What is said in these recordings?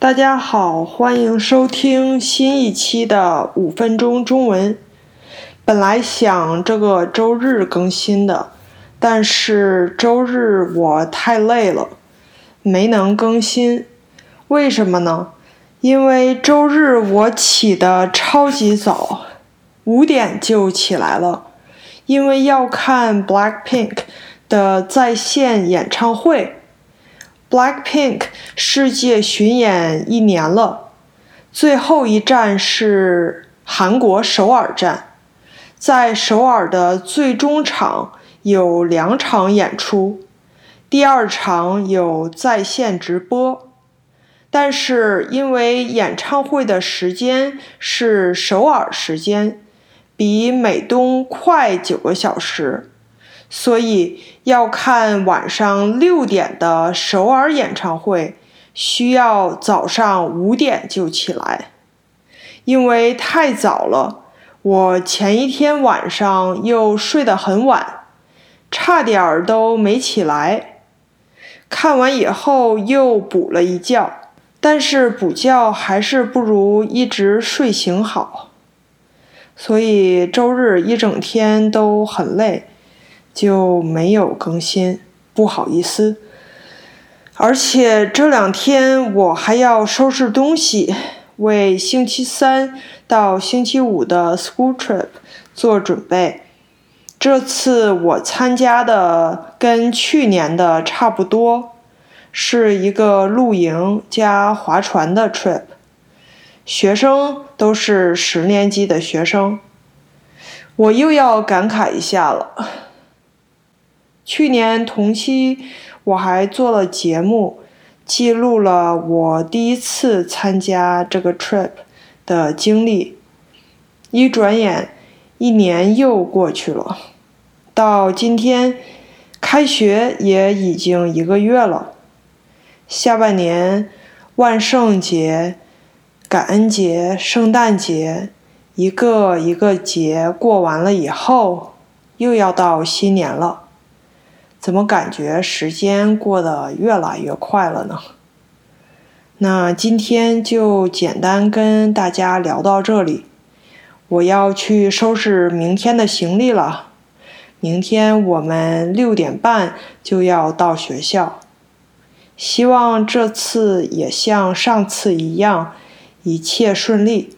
大家好，欢迎收听新一期的五分钟中文。本来想这个周日更新的，但是周日我太累了，没能更新。为什么呢？因为周日我起得超级早，五点就起来了，因为要看 Blackpink 的在线演唱会。Blackpink 世界巡演一年了，最后一站是韩国首尔站。在首尔的最终场有两场演出，第二场有在线直播。但是因为演唱会的时间是首尔时间，比美东快九个小时。所以要看晚上六点的首尔演唱会，需要早上五点就起来，因为太早了。我前一天晚上又睡得很晚，差点儿都没起来。看完以后又补了一觉，但是补觉还是不如一直睡醒好。所以周日一整天都很累。就没有更新，不好意思。而且这两天我还要收拾东西，为星期三到星期五的 school trip 做准备。这次我参加的跟去年的差不多，是一个露营加划船的 trip，学生都是十年级的学生。我又要感慨一下了。去年同期，我还做了节目，记录了我第一次参加这个 trip 的经历。一转眼，一年又过去了，到今天，开学也已经一个月了。下半年，万圣节、感恩节、圣诞节，一个一个节过完了以后，又要到新年了。怎么感觉时间过得越来越快了呢？那今天就简单跟大家聊到这里。我要去收拾明天的行李了。明天我们六点半就要到学校。希望这次也像上次一样，一切顺利。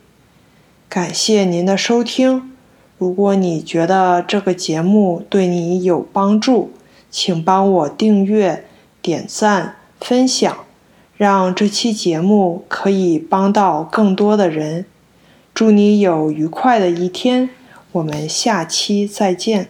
感谢您的收听。如果你觉得这个节目对你有帮助，请帮我订阅、点赞、分享，让这期节目可以帮到更多的人。祝你有愉快的一天，我们下期再见。